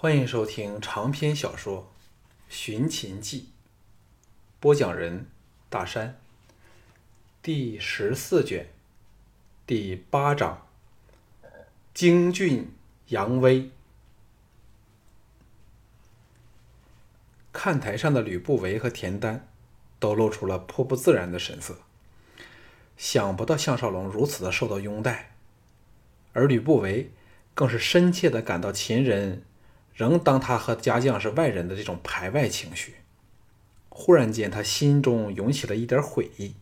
欢迎收听长篇小说《寻秦记》，播讲人大山，第十四卷，第八章，京俊扬威。看台上的吕不韦和田丹都露出了颇不自然的神色，想不到项少龙如此的受到拥戴，而吕不韦更是深切的感到秦人。仍当他和家将是外人的这种排外情绪，忽然间他心中涌起了一点悔意。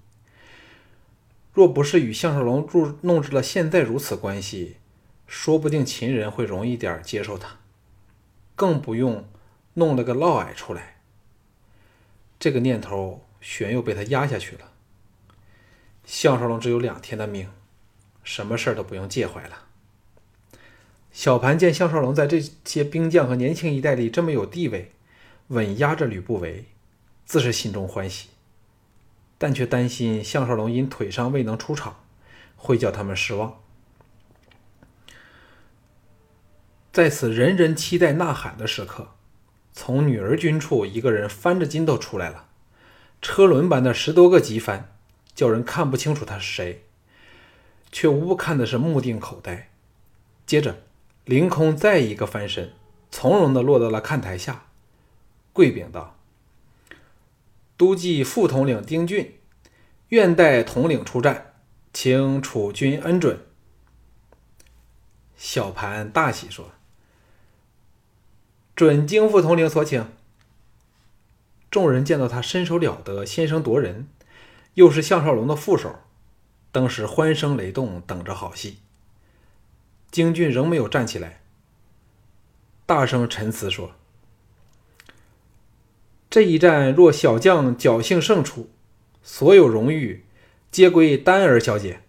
若不是与项少龙入弄至了现在如此关系，说不定秦人会容易点接受他，更不用弄了个嫪毐出来。这个念头旋又被他压下去了。项少龙只有两天的命，什么事儿都不用介怀了。小盘见项少龙在这些兵将和年轻一代里这么有地位，稳压着吕不韦，自是心中欢喜，但却担心项少龙因腿伤未能出场，会叫他们失望。在此人人期待呐喊的时刻，从女儿军处一个人翻着筋斗出来了，车轮般的十多个急翻，叫人看不清楚他是谁，却无不看的是目定口呆。接着。凌空再一个翻身，从容的落到了看台下，跪禀道：“都记副统领丁俊，愿带统领出战，请楚军恩准。”小盘大喜说：“准京副统领所请。”众人见到他身手了得，先声夺人，又是项少龙的副手，当时欢声雷动，等着好戏。京俊仍没有站起来，大声陈词说：“这一战若小将侥幸胜出，所有荣誉皆归丹儿小姐。”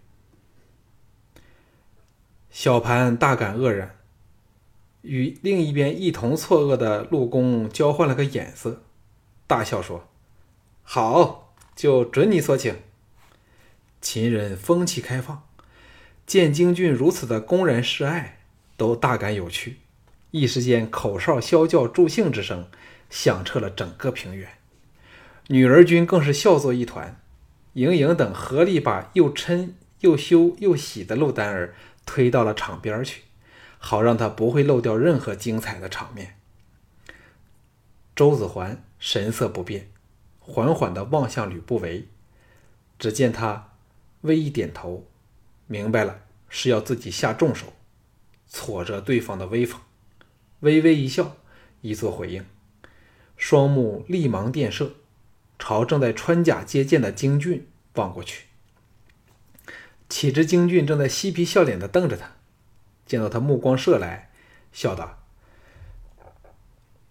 小盘大感愕然，与另一边一同错愕的陆公交换了个眼色，大笑说：“好，就准你所请。”秦人风气开放。见京俊如此的公然示爱，都大感有趣。一时间，口哨啸叫助兴之声响彻了整个平原。女儿军更是笑作一团。莹莹等合力把又嗔又羞又喜的陆丹儿推到了场边去，好让他不会漏掉任何精彩的场面。周子桓神色不变，缓缓地望向吕不韦，只见他微一点头。明白了，是要自己下重手，挫着对方的威风，微微一笑，以作回应。双目立芒电射，朝正在穿甲接剑的京俊望过去。岂知京俊正在嬉皮笑脸地瞪着他，见到他目光射来，笑道：“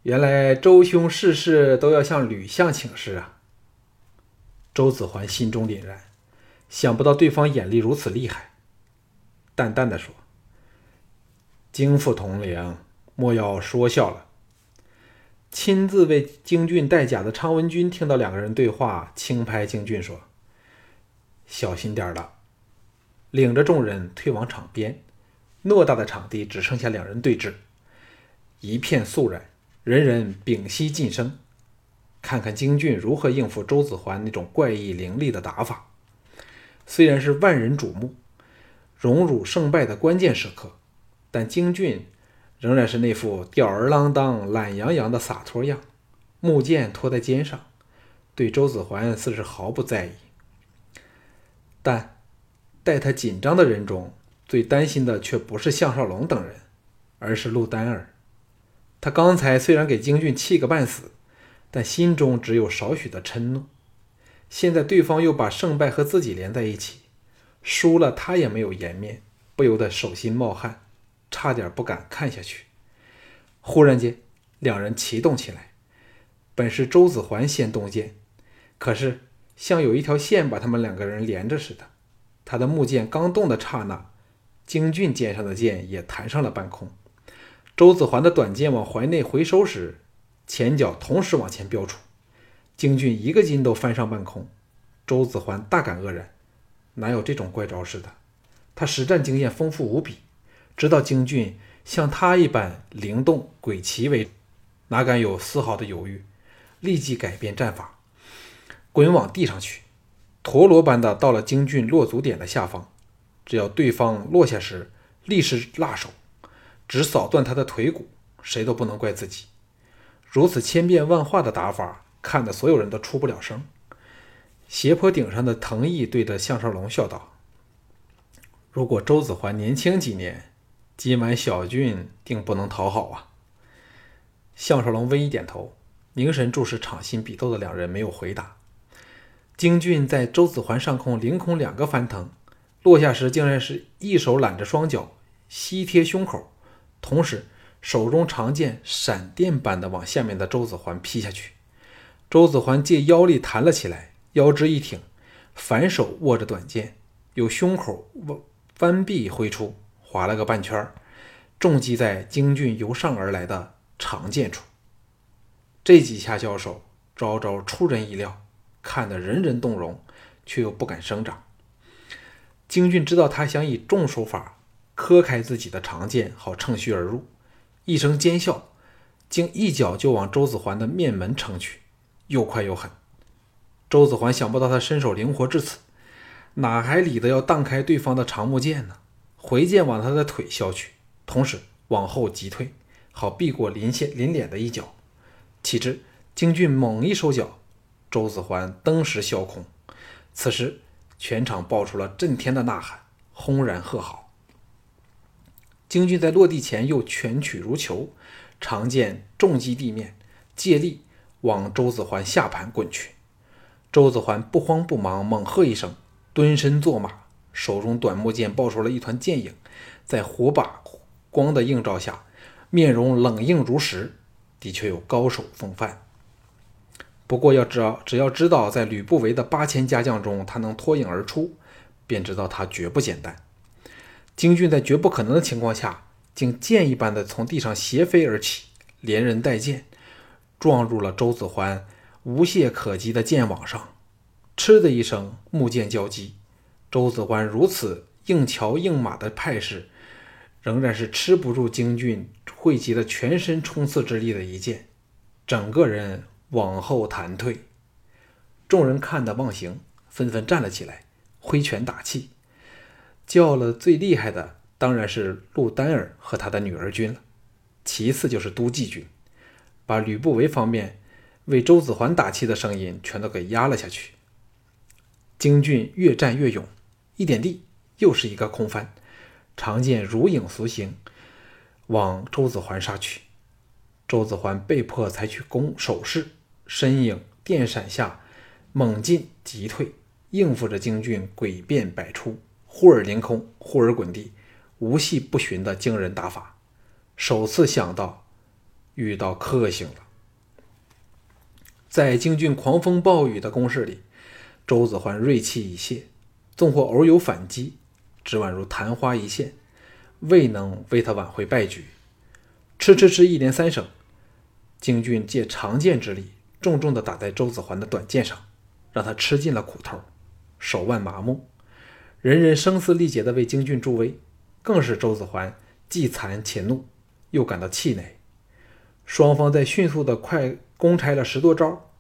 原来周兄事事都要向吕相请示啊。”周子桓心中凛然。想不到对方眼力如此厉害，淡淡的说：“京副统领，莫要说笑了。”亲自为京俊带甲的昌文君听到两个人对话，轻拍京俊说：“小心点了。”领着众人退往场边。偌大的场地只剩下两人对峙，一片肃然，人人屏息静声，看看京俊如何应付周子桓那种怪异凌厉的打法。虽然是万人瞩目、荣辱胜败的关键时刻，但京俊仍然是那副吊儿郎当、懒洋洋的洒脱样，木剑托在肩上，对周子桓似是毫不在意。但待他紧张的人中，最担心的却不是项少龙等人，而是陆丹儿。他刚才虽然给京俊气个半死，但心中只有少许的嗔怒。现在对方又把胜败和自己连在一起，输了他也没有颜面，不由得手心冒汗，差点不敢看下去。忽然间，两人齐动起来。本是周子桓先动剑，可是像有一条线把他们两个人连着似的。他的木剑刚动的刹那，京俊肩上的剑也弹上了半空。周子桓的短剑往怀内回收时，前脚同时往前飙出。京俊一个筋斗翻上半空，周子桓大感愕然，哪有这种怪招式的？他实战经验丰富无比，知道京俊像他一般灵动诡奇为，哪敢有丝毫的犹豫？立即改变战法，滚往地上去，陀螺般的到了京俊落足点的下方。只要对方落下时立时辣手，只扫断他的腿骨，谁都不能怪自己。如此千变万化的打法，看的所有人都出不了声。斜坡顶上的藤毅对着项少龙笑道：“如果周子桓年轻几年，今晚小俊定不能讨好啊。”项少龙微一点头，凝神注视场心比斗的两人，没有回答。京俊在周子桓上空凌空两个翻腾，落下时竟然是一手揽着双脚，膝贴胸口，同时手中长剑闪电般的往下面的周子桓劈下去。周子桓借腰力弹了起来。腰肢一挺，反手握着短剑，由胸口弯弯臂挥出，划了个半圈，重击在京俊由上而来的长剑处。这几下交手，招招出人意料，看得人人动容，却又不敢声张。京俊知道他想以重手法磕开自己的长剑，好乘虚而入，一声尖笑，竟一脚就往周子桓的面门撑去，又快又狠。周子桓想不到他身手灵活至此，哪还理得要荡开对方的长木剑呢？回剑往他的腿削去，同时往后急退，好避过临线临脸的一脚。岂知京俊猛一收脚，周子桓登时削空。此时全场爆出了震天的呐喊，轰然喝好。京俊在落地前又拳曲如球，长剑重击地面，借力往周子桓下盘滚去。周子桓不慌不忙，猛喝一声，蹲身坐马，手中短木剑爆出了一团剑影，在火把光的映照下，面容冷硬如石，的确有高手风范。不过要知道，只要知道在吕不韦的八千家将中，他能脱颖而出，便知道他绝不简单。京俊在绝不可能的情况下，竟箭一般的从地上斜飞而起，连人带剑撞入了周子桓。无懈可击的剑网上，嗤的一声，木剑交击。周子桓如此硬桥硬马的派势，仍然是吃不住京俊汇集了全身冲刺之力的一剑，整个人往后弹退。众人看得忘形，纷纷站了起来，挥拳打气。叫了最厉害的，当然是陆丹儿和他的女儿军了，其次就是都记军，把吕不韦方面。为周子桓打气的声音全都给压了下去。京俊越战越勇，一点地又是一个空翻，长剑如影随形，往周子桓杀去。周子桓被迫采取攻守势，身影电闪下猛进急退，应付着京俊诡变百出，忽而凌空，忽而滚地，无系不寻的惊人打法。首次想到遇到克星了。在京俊狂风暴雨的攻势里，周子桓锐气已泄，纵或偶有反击，只宛如昙花一现，未能为他挽回败局。吃吃吃，一连三声，京俊借长剑之力，重重地打在周子桓的短剑上，让他吃尽了苦头，手腕麻木。人人声嘶力竭地为京俊助威，更是周子桓既残且怒，又感到气馁。双方在迅速的快攻拆了十多招。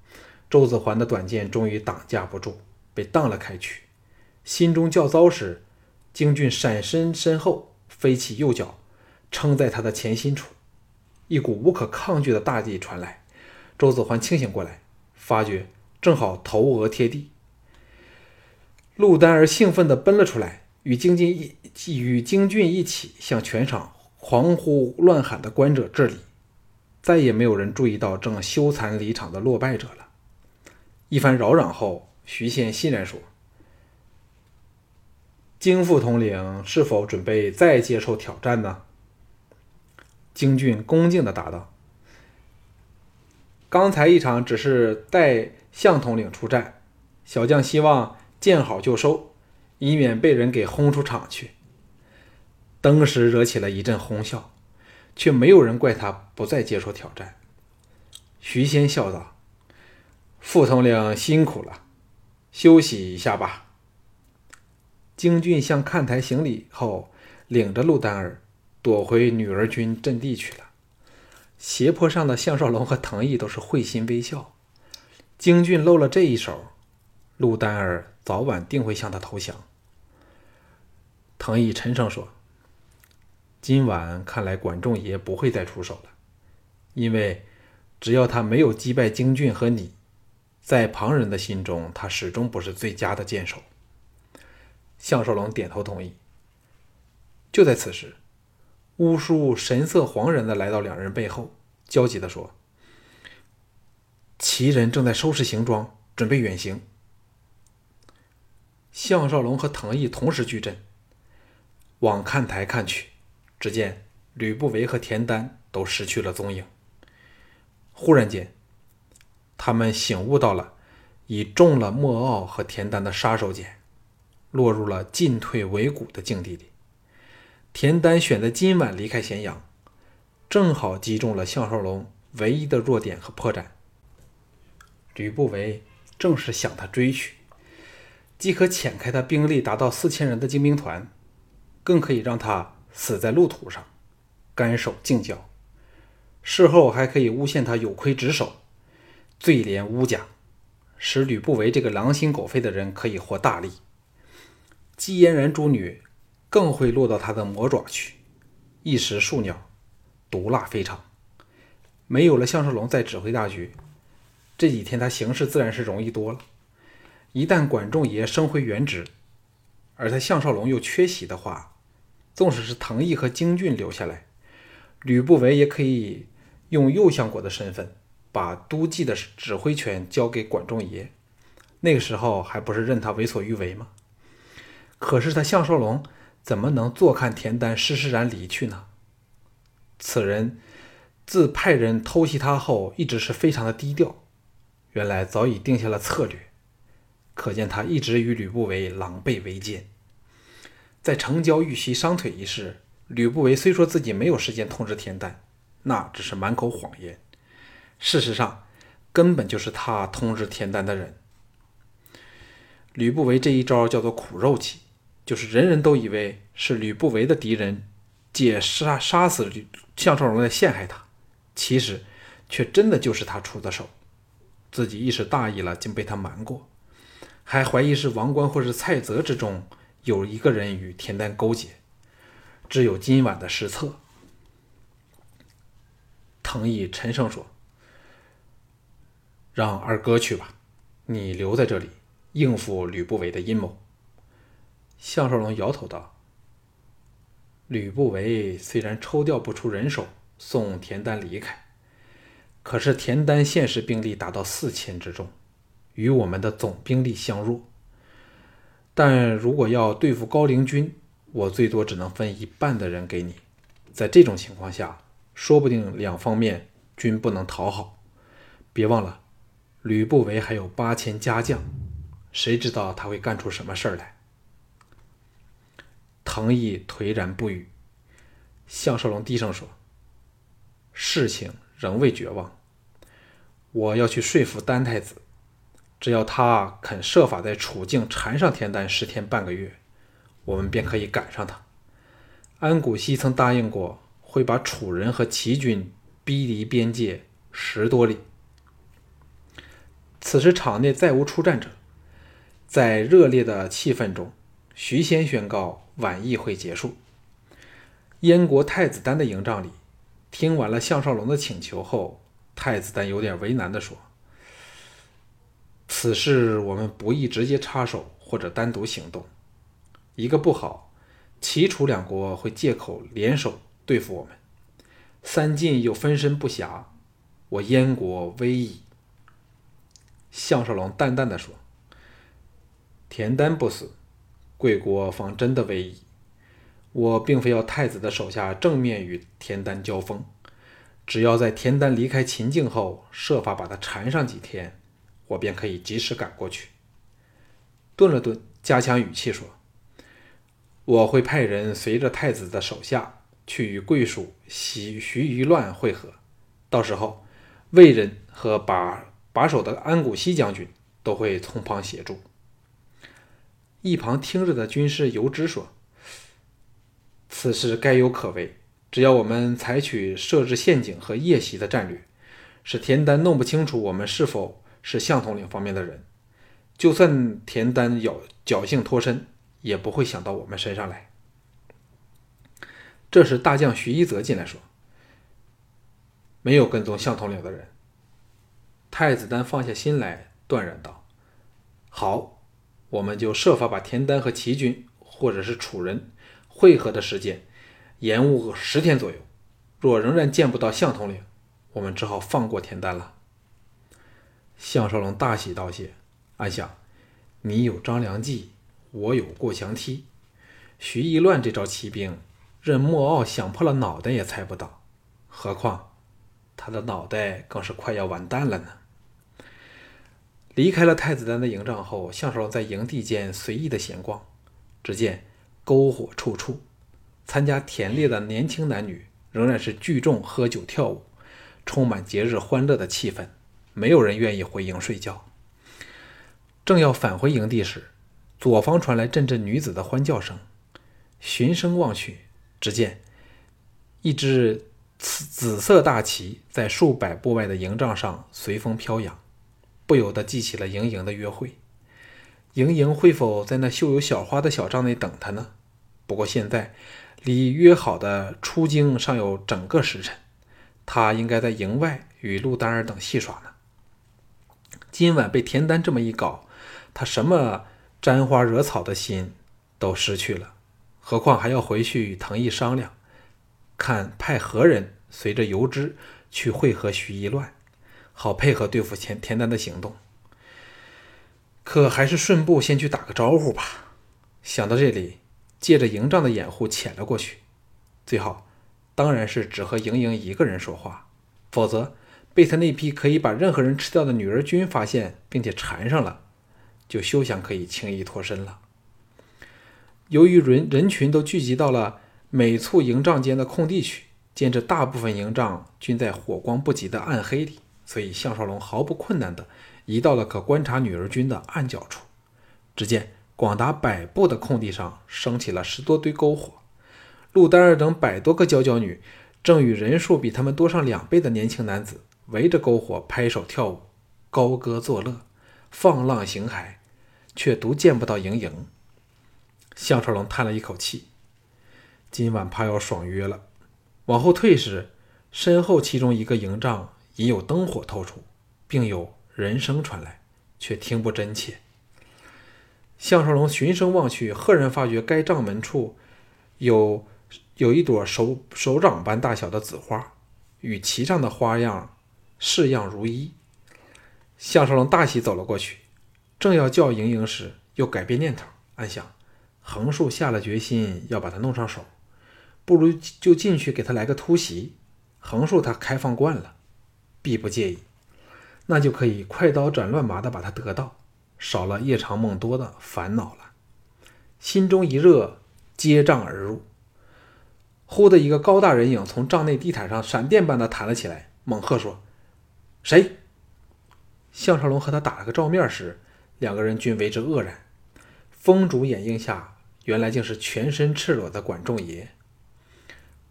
周子桓的短剑终于挡架不住，被荡了开去。心中较糟时，京俊闪身身后，飞起右脚，撑在他的前心处，一股无可抗拒的大力传来。周子桓清醒过来，发觉正好头额贴地。陆丹儿兴奋地奔了出来，与京俊一与京俊一起向全场狂呼乱喊的观者致礼。再也没有人注意到正羞惭离场的落败者了。一番扰攘后，徐仙欣然说：“京副统领是否准备再接受挑战呢？”京俊恭敬的答道：“刚才一场只是代向统领出战，小将希望见好就收，以免被人给轰出场去。”登时惹起了一阵哄笑，却没有人怪他不再接受挑战。徐仙笑道。副统领辛苦了，休息一下吧。京俊向看台行礼后，领着陆丹儿躲回女儿军阵地去了。斜坡上的项少龙和藤毅都是会心微笑。京俊露了这一手，陆丹儿早晚定会向他投降。藤毅沉声说：“今晚看来，管仲爷不会再出手了，因为只要他没有击败京俊和你，在旁人的心中，他始终不是最佳的剑手。”项少龙点头同意。就在此时，乌叔神色惶然的来到两人背后，焦急的说：“齐人正在收拾行装，准备远行。”项少龙和藤毅同时巨震。往看台看去，只见吕不韦和田丹都失去了踪影。忽然间，他们醒悟到了已中了莫傲和田丹的杀手锏，落入了进退维谷的境地里。田丹选在今晚离开咸阳，正好击中了项少龙唯一的弱点和破绽。吕不韦正是想他追去，既可遣开他兵力达到四千人的精兵团。更可以让他死在路途上，甘守静郊。事后还可以诬陷他有亏职守，罪连乌家，使吕不韦这个狼心狗肺的人可以获大利。姬嫣然诸女更会落到他的魔爪去，一时数鸟，毒辣非常。没有了项少龙在指挥大局，这几天他行事自然是容易多了。一旦管仲爷升回原职，而他项少龙又缺席的话，纵使是藤毅和京俊留下来，吕不韦也可以用右相国的身份，把都记的指挥权交给管仲爷。那个时候还不是任他为所欲为吗？可是他项少龙怎么能坐看田丹施施然离去呢？此人自派人偷袭他后，一直是非常的低调，原来早已定下了策略，可见他一直与吕不韦狼狈为奸。在城郊遇袭伤腿一事，吕不韦虽说自己没有时间通知田丹，那只是满口谎言。事实上，根本就是他通知田丹的人。吕不韦这一招叫做苦肉计，就是人人都以为是吕不韦的敌人，借杀杀死项少龙来陷害他，其实却真的就是他出的手。自己一时大意了，竟被他瞒过，还怀疑是王冠或是蔡泽之中。有一个人与田丹勾结，只有今晚的实测。藤毅沉声说：“让二哥去吧，你留在这里应付吕不韦的阴谋。”项少龙摇头道：“吕不韦虽然抽调不出人手送田丹离开，可是田丹现实兵力达到四千之众，与我们的总兵力相若。”但如果要对付高陵军，我最多只能分一半的人给你。在这种情况下，说不定两方面均不能讨好。别忘了，吕不韦还有八千家将，谁知道他会干出什么事儿来？藤毅颓然不语。项少龙低声说：“事情仍未绝望，我要去说服丹太子。”只要他肯设法在楚境缠上田丹十天半个月，我们便可以赶上他。安谷西曾答应过，会把楚人和齐军逼离边界十多里。此时场内再无出战者，在热烈的气氛中，徐先宣告晚宴会结束。燕国太子丹的营帐里，听完了项少龙的请求后，太子丹有点为难地说。此事我们不宜直接插手，或者单独行动。一个不好，齐楚两国会借口联手对付我们；三晋又分身不暇，我燕国危矣。项少龙淡淡的说：“田丹不死，贵国方真的危矣。我并非要太子的手下正面与田丹交锋，只要在田丹离开秦境后，设法把他缠上几天。”我便可以及时赶过去。顿了顿，加强语气说：“我会派人随着太子的手下去与贵属徐徐于乱会合，到时候魏人和把把守的安谷西将军都会从旁协助。”一旁听着的军师游之说：“此事该有可为，只要我们采取设置陷阱和夜袭的战略，使田丹弄不清楚我们是否是相统领方面的人，就算田丹有侥幸脱身，也不会想到我们身上来。这时，大将徐一泽进来说：“没有跟踪相统领的人。”太子丹放下心来，断然道：“好，我们就设法把田丹和齐军或者是楚人会合的时间延误十天左右。若仍然见不到相统领，我们只好放过田丹了。”项少龙大喜道谢，暗想：“你有张良计，我有过墙梯。徐义乱这招骑兵。”任莫傲想破了脑袋也猜不到，何况他的脑袋更是快要完蛋了呢。离开了太子丹的营帐后，项少龙在营地间随意的闲逛，只见篝火处处，参加田猎的年轻男女仍然是聚众喝酒跳舞，充满节日欢乐的气氛，没有人愿意回营睡觉。正要返回营地时，左方传来阵阵女子的欢叫声，循声望去。只见一只紫紫色大旗在数百步外的营帐上随风飘扬，不由得记起了莹莹的约会。莹莹会否在那绣有小花的小帐内等他呢？不过现在离约好的出京尚有整个时辰，他应该在营外与陆丹儿等戏耍呢。今晚被田丹这么一搞，他什么沾花惹草的心都失去了。何况还要回去与藤毅商量，看派何人随着游之去会合徐一乱，好配合对付田田丹的行动。可还是顺步先去打个招呼吧。想到这里，借着营帐的掩护潜了过去。最好当然是只和莹莹一个人说话，否则被他那批可以把任何人吃掉的女儿军发现并且缠上了，就休想可以轻易脱身了。由于人人群都聚集到了每簇营帐间的空地去，见着大部分营帐均在火光不及的暗黑里，所以项少龙毫不困难地移到了可观察女儿军的暗角处。只见广达百步的空地上升起了十多堆篝火，陆丹儿等百多个娇娇女正与人数比他们多上两倍的年轻男子围着篝火拍手跳舞、高歌作乐、放浪形骸，却独见不到莹莹。项少龙叹了一口气，今晚怕要爽约了。往后退时，身后其中一个营帐已有灯火透出，并有人声传来，却听不真切。项少龙循声望去，赫然发觉该帐门处有有一朵手手掌般大小的紫花，与旗上的花样式样如一。项少龙大喜，走了过去，正要叫莹莹时，又改变念头，暗想。横竖下了决心要把他弄上手，不如就进去给他来个突袭。横竖他开放惯了，必不介意，那就可以快刀斩乱麻的把他得到，少了夜长梦多的烦恼了。心中一热，接帐而入。忽的一个高大人影从帐内地毯上闪电般的弹了起来，猛喝说：“谁？”项少龙和他打了个照面时，两个人均为之愕然。风烛掩映下。原来竟是全身赤裸的管仲爷。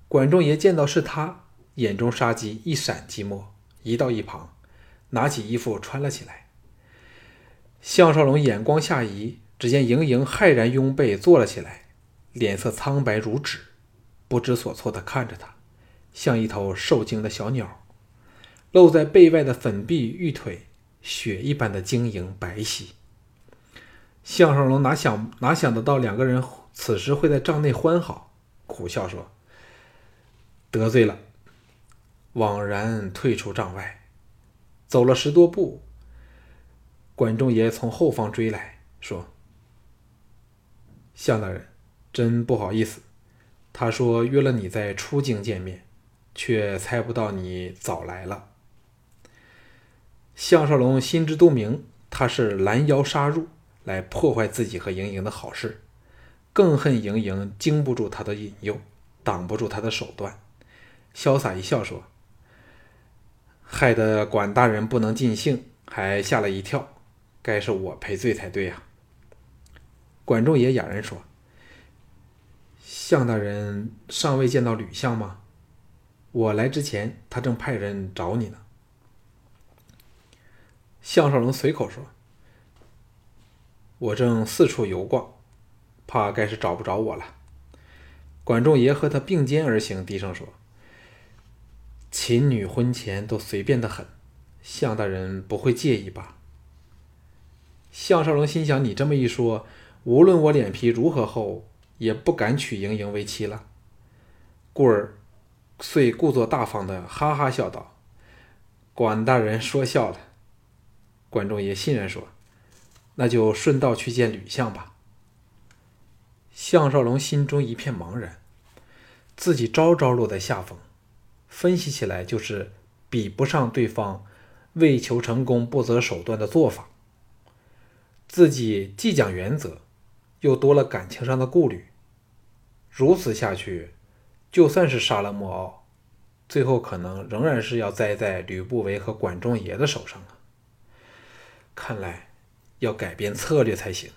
管仲爷见到是他，眼中杀机一闪即没，移到一旁，拿起衣服穿了起来。项少龙眼光下移，只见盈盈骇然拥背坐了起来，脸色苍白如纸，不知所措地看着他，像一头受惊的小鸟。露在背外的粉臂玉腿，雪一般的晶莹白皙。项少龙哪想哪想得到两个人此时会在帐内欢好，苦笑说：“得罪了。”枉然退出帐外，走了十多步，管仲爷从后方追来，说：“项大人，真不好意思。他说约了你在出京见面，却猜不到你早来了。”项少龙心知肚明，他是拦腰杀入。来破坏自己和莹莹的好事，更恨莹莹经不住他的引诱，挡不住他的手段，潇洒一笑说：“害得管大人不能尽兴，还吓了一跳，该是我赔罪才对呀。”管仲也哑然说：“项大人尚未见到吕相吗？”我来之前，他正派人找你呢。”项少龙随口说：“我正四处游逛，怕该是找不着我了。”管仲爷和他并肩而行，低声说：“秦女婚前都随便的很，项大人不会介意吧？”项少龙心想：“你这么一说，无论我脸皮如何厚，也不敢娶莹莹为妻了。”故而，遂故作大方的哈哈笑道：“管大人说笑了。”管仲爷欣然说：“那就顺道去见吕相吧。”项少龙心中一片茫然，自己招招落在下风，分析起来就是比不上对方为求成功不择手段的做法。自己既讲原则，又多了感情上的顾虑，如此下去，就算是杀了莫敖，最后可能仍然是要栽在吕不韦和管仲爷的手上了。看来要改变策略才行。